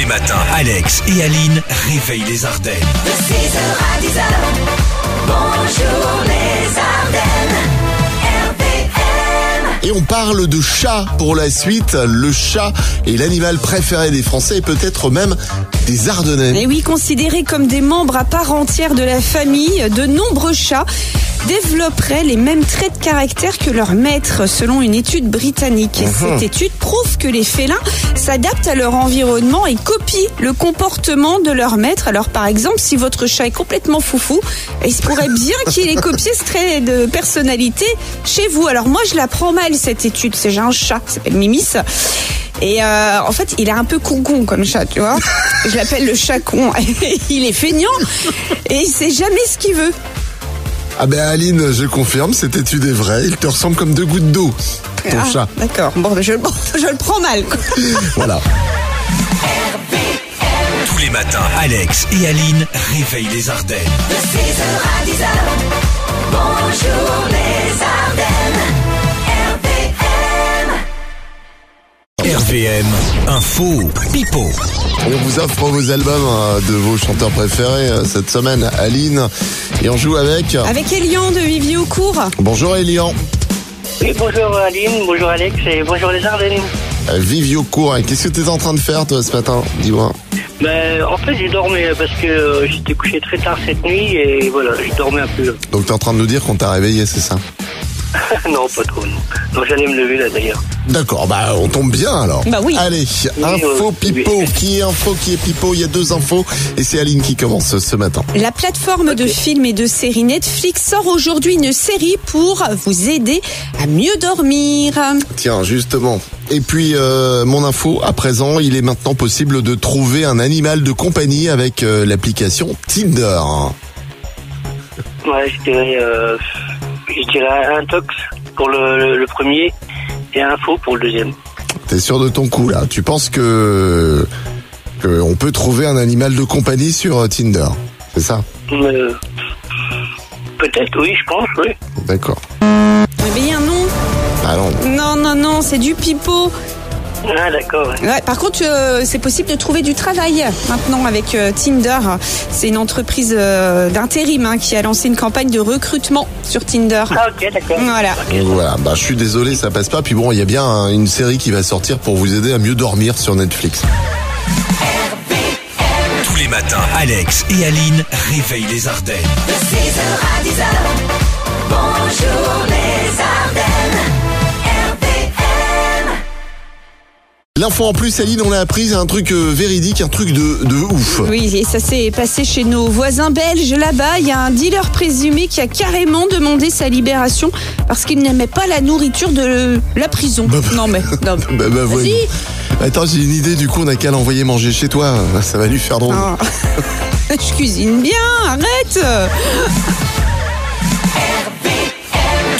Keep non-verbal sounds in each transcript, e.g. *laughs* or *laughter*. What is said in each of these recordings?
les matins, Alex et Aline réveillent les Ardennes. De 6h à 10h, bonjour les Ardennes, RPM. Et on parle de chat pour la suite. Le chat est l'animal préféré des Français et peut-être même des Ardennais. Et oui, considérés comme des membres à part entière de la famille, de nombreux chats développeraient les mêmes traits de caractère que leur maître, selon une étude britannique. Et cette étude prouve que les félins s'adaptent à leur environnement et copient le comportement de leur maître. Alors, par exemple, si votre chat est complètement foufou, il se pourrait bien qu'il ait copié ce trait de personnalité chez vous. Alors, moi, je la prends mal, cette étude. C'est j'ai un chat qui s'appelle Mimis. Et euh, en fait, il est un peu con comme chat, tu vois. Je l'appelle le chat con. *laughs* il est feignant et il sait jamais ce qu'il veut. Ah ben Aline, je confirme, cette étude est vraie. Il te ressemble comme deux gouttes d'eau, ton Ah, chat. D'accord. Bon, ben, je, bon, *laughs* je le prends mal. quoi. Voilà. Tous les matins, Alex et Aline réveillent les Ardennes. De 6h à 10h, bonjour les Ardennes. RVM, info, pipo. On vous offre vos albums euh, de vos chanteurs préférés euh, cette semaine, Aline. Et on joue avec... Avec Elian de Viviocourt. Bonjour Elian. Oui, bonjour Aline, bonjour Alex et bonjour les Ardennes. Euh, Vivio Court. Et Qu'est-ce que tu es en train de faire toi ce matin Dis-moi? Ben, en fait, j'ai dormi parce que euh, j'étais couché très tard cette nuit et voilà, j'ai dormi un peu. Donc tu es en train de nous dire qu'on t'a réveillé, c'est ça? *laughs* non, pas trop, non. Donc j'allais me lever là d'ailleurs. D'accord, bah on tombe bien alors. Bah oui. Allez, info oui, pipo. oui. Qui est info, qui est pipo? Il y a deux infos et c'est Aline qui commence ce matin. La plateforme de films et de séries Netflix sort aujourd'hui une série pour vous aider à mieux dormir. Tiens, justement. Et puis euh, mon info, à présent, il est maintenant possible de trouver un animal de compagnie avec euh, l'application Tinder. Ouais, je dirais, euh, je dirais un tox pour le, premier et un faux pour le deuxième. T'es sûr de ton coup là? Tu penses que, que on peut trouver un animal de compagnie sur euh, Tinder? C'est ça? Euh, Peut-être, oui, je pense, oui. D'accord. Eh bien non, Ah non. non, non, non, c'est du pipeau. Ah, d'accord. ouais. Ouais, par contre, euh, c'est possible de trouver du travail maintenant avec euh, Tinder. C'est une entreprise euh, d'intérim hein, qui a lancé une campagne de recrutement sur Tinder. Ah, ok, d'accord. Voilà. Donc voilà, bah je suis désolé, ça passe pas. Puis bon, il y a bien hein, une série qui va sortir pour vous aider à mieux dormir sur Netflix. Tous les matins, Alex et Aline réveillent les Ardennes. L'info en plus, Aline, on a appris un truc euh, véridique, un truc de, de ouf. Oui, et ça s'est passé chez nos voisins belges. Là-bas, il y a un dealer présumé qui a carrément demandé sa libération parce qu'il n'aimait pas la nourriture de la prison. Non mais, *laughs* non. mais- Bah, bah, Vas-y. voyons. Attends, j'ai une idée, du coup, on a qu'à l'envoyer manger chez toi. Ça va lui faire drôle. Ah. *laughs* Je cuisine bien, arrête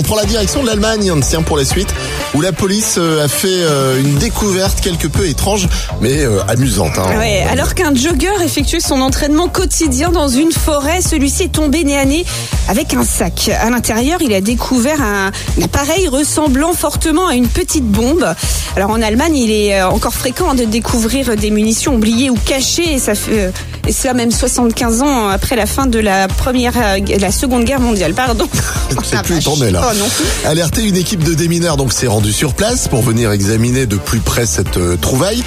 On prend la direction de l'Allemagne, tiens, pour la suite, où la police euh, a fait euh, une découverte quelque peu étrange, mais euh, amusante. Hein. Alors qu'un jogger effectuait son entraînement quotidien dans une forêt, celui-ci est tombé nez à nez avec un sac. À l'intérieur, il a découvert un, appareil ressemblant fortement à une petite bombe. Alors en Allemagne, il est encore fréquent de découvrir des munitions oubliées ou cachées, et cela même 75 ans après la fin de la première, euh, la seconde guerre mondiale. Pardon. Sais Ah, plus où t'en es là. Oh. Alerté, une équipe de démineurs donc s'est rendue sur place pour venir examiner de plus près cette euh, trouvaille.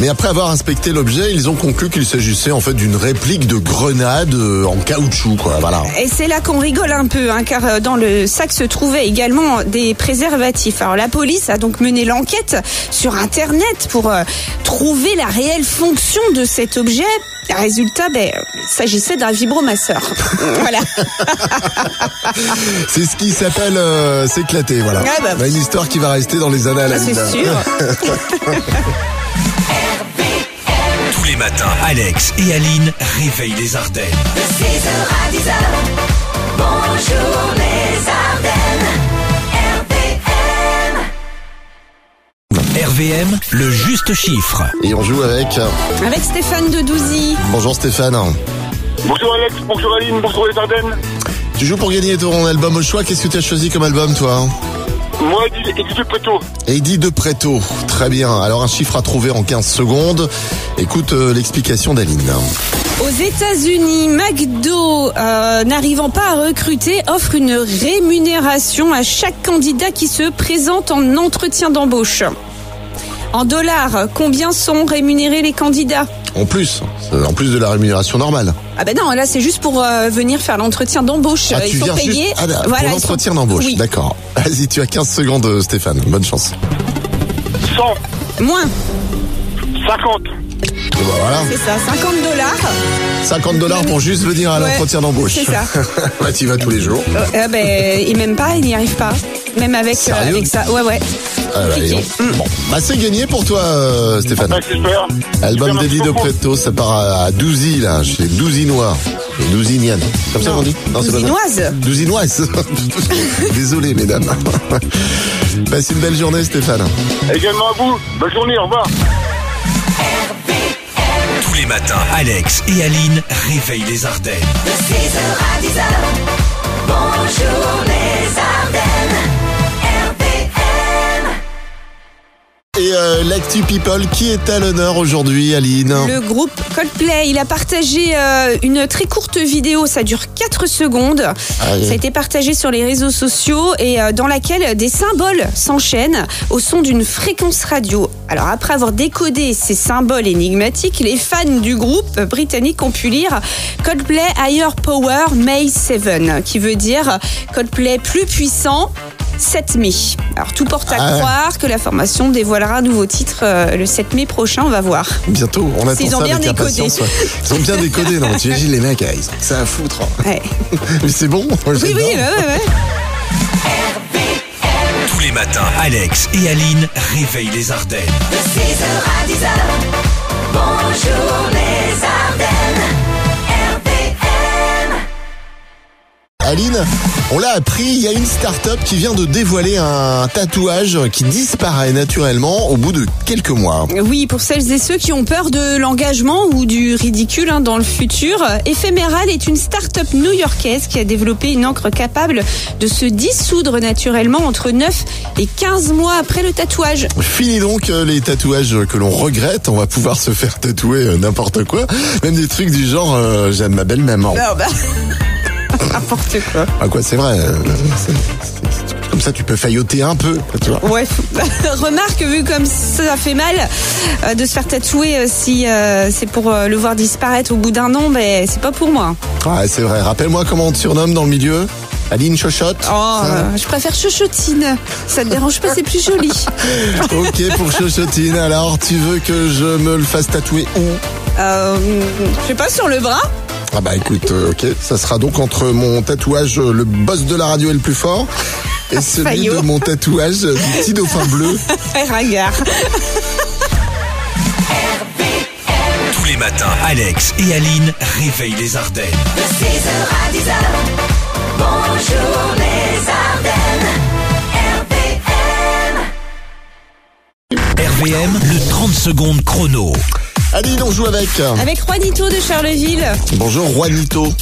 Mais après avoir inspecté l'objet, ils ont conclu qu'il s'agissait en fait d'une réplique de grenade euh, en caoutchouc, quoi. Voilà. Et c'est là qu'on rigole un peu, hein, car dans le sac se trouvaient également des préservatifs. Alors la police a donc mené l'enquête sur Internet pour euh, trouver la réelle fonction de cet objet. Résultat, ben, euh, il s'agissait d'un vibromasseur. *laughs* voilà. C'est ce qui s'appelle euh, s'éclater, voilà. Ah bah, Bah, une histoire qui va rester dans les annales. Ah, c'est sûr. *laughs* Tous les matins, Alex et Aline réveillent les Ardennes. De 6h à 10h, le juste chiffre. Et on joue avec. euh, Avec Stéphane de Douzy. Bonjour Stéphane. Bonjour Alex, bonjour Aline, bonjour les Ardennes. Tu joues pour gagner ton album au choix. Qu'est-ce que tu as choisi comme album, toi Moi, Eddie de Préto. Eddie de Preto. Très bien. Alors, un chiffre à trouver en 15 secondes. Écoute euh, l'explication d'Aline. Aux États-Unis, McDo, euh, n'arrivant pas à recruter, offre une rémunération à chaque candidat qui se présente en entretien d'embauche. En dollars, combien sont rémunérés les candidats En plus, en plus de la rémunération normale. Ah ben non, là c'est juste pour euh, venir faire l'entretien d'embauche. Ah, ils sont payés. juste ah, là, Voilà, pour ils l'entretien sont- d'embauche. Oui. D'accord. Vas-y, tu as 15 secondes, euh, Stéphane. Bonne chance. 100, Moins, 50, Et ben voilà. c'est ça, 50 dollars. 50 dollars pour juste venir à Ouais, l'entretien d'embauche. c'est ça. *laughs* bah, tu y vas tous les jours. Euh, ben, et même pas, il n'y arrive pas. Même avec, euh, Sérieux avec ça. Ouais, ouais. Ah, bah, donc. Bon, bah, c'est gagné pour toi, euh, Stéphane. bah, super. Album Super, d'Eddie de. Preto, ça part à, à Douzy, là, chez Douzinois. Et Douzinienne. Comme ça qu'on dit Non, c'est. Douzinoise. Douzinoise. *laughs* Désolé, mesdames. *laughs* Passe une belle journée, Stéphane. Également à vous, bonne journée, au revoir. Tous les matins, Alex et Aline réveillent les Ardennes. De 6h à 10h, bonjour les Ardennes, Et euh, l'actu people, qui est à l'honneur aujourd'hui, Aline Le groupe Coldplay, il a partagé euh, une très courte vidéo, ça dure 4 secondes. Aïe. Ça a été partagé sur les réseaux sociaux et euh, dans laquelle des symboles s'enchaînent au son d'une fréquence radio. Alors après avoir décodé ces symboles énigmatiques, les fans du groupe britannique ont pu lire Coldplay Higher Power May 7, qui veut dire Coldplay plus puissant 7 mai. Alors tout porte à Ah ouais. croire que la formation dévoilera un nouveau titre euh, le 7 mai prochain, on va voir. Bientôt, on attend Ils ont ça bien avec décodé. ouais. Ils ont bien décodé, non Tu imagines les mecs, ils ont ça à foutre. Ouais. *laughs* Mais c'est bon, moi, Oui, oui, ouais, ouais, ouais. Tous les matins, Alex et Aline réveillent les Ardennes. De 6h à 10h, bonjour les Ardennes, Aline, on l'a appris, il y a une start-up qui vient de dévoiler un tatouage qui disparaît naturellement au bout de quelques mois. Oui, pour celles et ceux qui ont peur de l'engagement ou du ridicule hein, dans le futur, Ephemeral est une start-up new-yorkaise qui a développé une encre capable de se dissoudre naturellement entre 9 et 15 mois après le tatouage. Fini donc euh, les tatouages que l'on regrette, on va pouvoir se faire tatouer euh, n'importe quoi, même des trucs du genre euh, j'aime ma belle-maman. Non, bah... *laughs* N'importe quoi. Ah quoi, c'est vrai. euh, Comme ça, tu peux failloter un peu, tu vois. Ouais, *laughs* remarque, vu comme ça fait mal euh, de se faire tatouer, euh, si euh, c'est pour le voir disparaître au bout d'un an, ben c'est pas pour moi. Ah, c'est vrai. Rappelle-moi comment on te surnomme dans le milieu. Aline Chochotte. Oh, Ça je préfère Chochotine. Ça te dérange pas, c'est plus joli. *laughs* Ok pour Chochotine. Alors, tu veux que je me le fasse tatouer où? Euh, je sais pas, sur le bras Ah bah écoute, euh, ok. Ça sera donc entre mon tatouage euh, le boss de la radio est le plus fort et *laughs* celui Fayot. de mon tatouage euh, du petit dauphin bleu. *laughs* Ringard. *laughs* Tous les matins, Alex et Aline réveillent les Ardennes. De 6h à 10h, bonjour les Ardennes. RVM, le 30 secondes chrono. Aline, on joue avec. Avec Juanito de Charleville. Bonjour Juanito.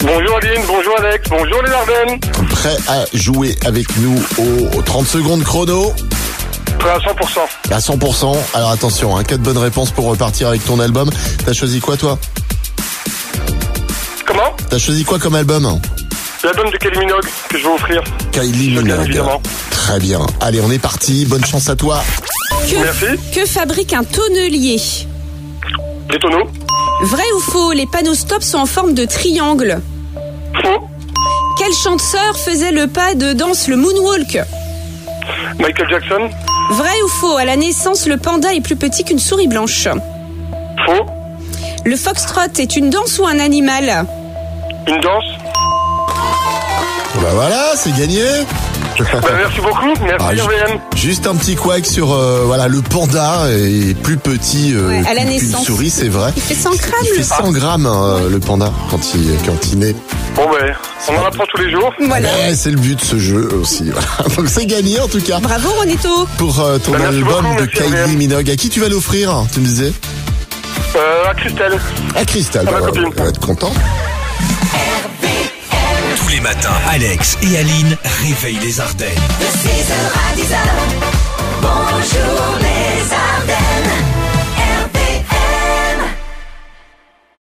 Bonjour Aline, bonjour Alex, bonjour les Ardennes. Prêt à jouer avec nous au, au 30 secondes chrono? Prêt à 100%. à 100%. Alors attention, hein, quatre bonnes réponses pour repartir avec ton album. T'as choisi quoi toi? Comment? T'as choisi quoi comme album? L'album de Kelly Minogue que je vais offrir. Kylie Bien Minogue. évidemment. Très bien. Allez, on est parti. Bonne chance à toi. Que, Merci. que fabrique un tonnelier? Les tonneaux. Vrai ou faux, les panneaux stop sont en forme de triangle. Faux. Quel chanteur faisait le pas de danse, le moonwalk Michael Jackson. Vrai ou faux, à la naissance, le panda est plus petit qu'une souris blanche. Faux. Le foxtrot est une danse ou un animal Une danse. Bah voilà, c'est gagné. Bah, merci beaucoup. Merci Ah. Juste un petit couac sur euh, voilà le panda est plus petit euh, Ouais, à la souris, c'est vrai. Il fait 100 grammes. Il fait 100 grammes euh, le panda quand il quand il naît. Bon ben, on en apprend tous les jours. Voilà. Eh, c'est le but de ce jeu aussi. Voilà. *laughs* Donc c'est gagné en tout cas Bravo Juanito pour euh, ton Bah, merci album beaucoup, de Kylie. Minogue. À qui tu vas l'offrir Tu me disais? Euh, à Christelle. À Cristal, Ah, ma bah, copine. on va être content. Tous les matins, Alex et Aline réveillent les Ardennes. De 6h à 10h, bonjour les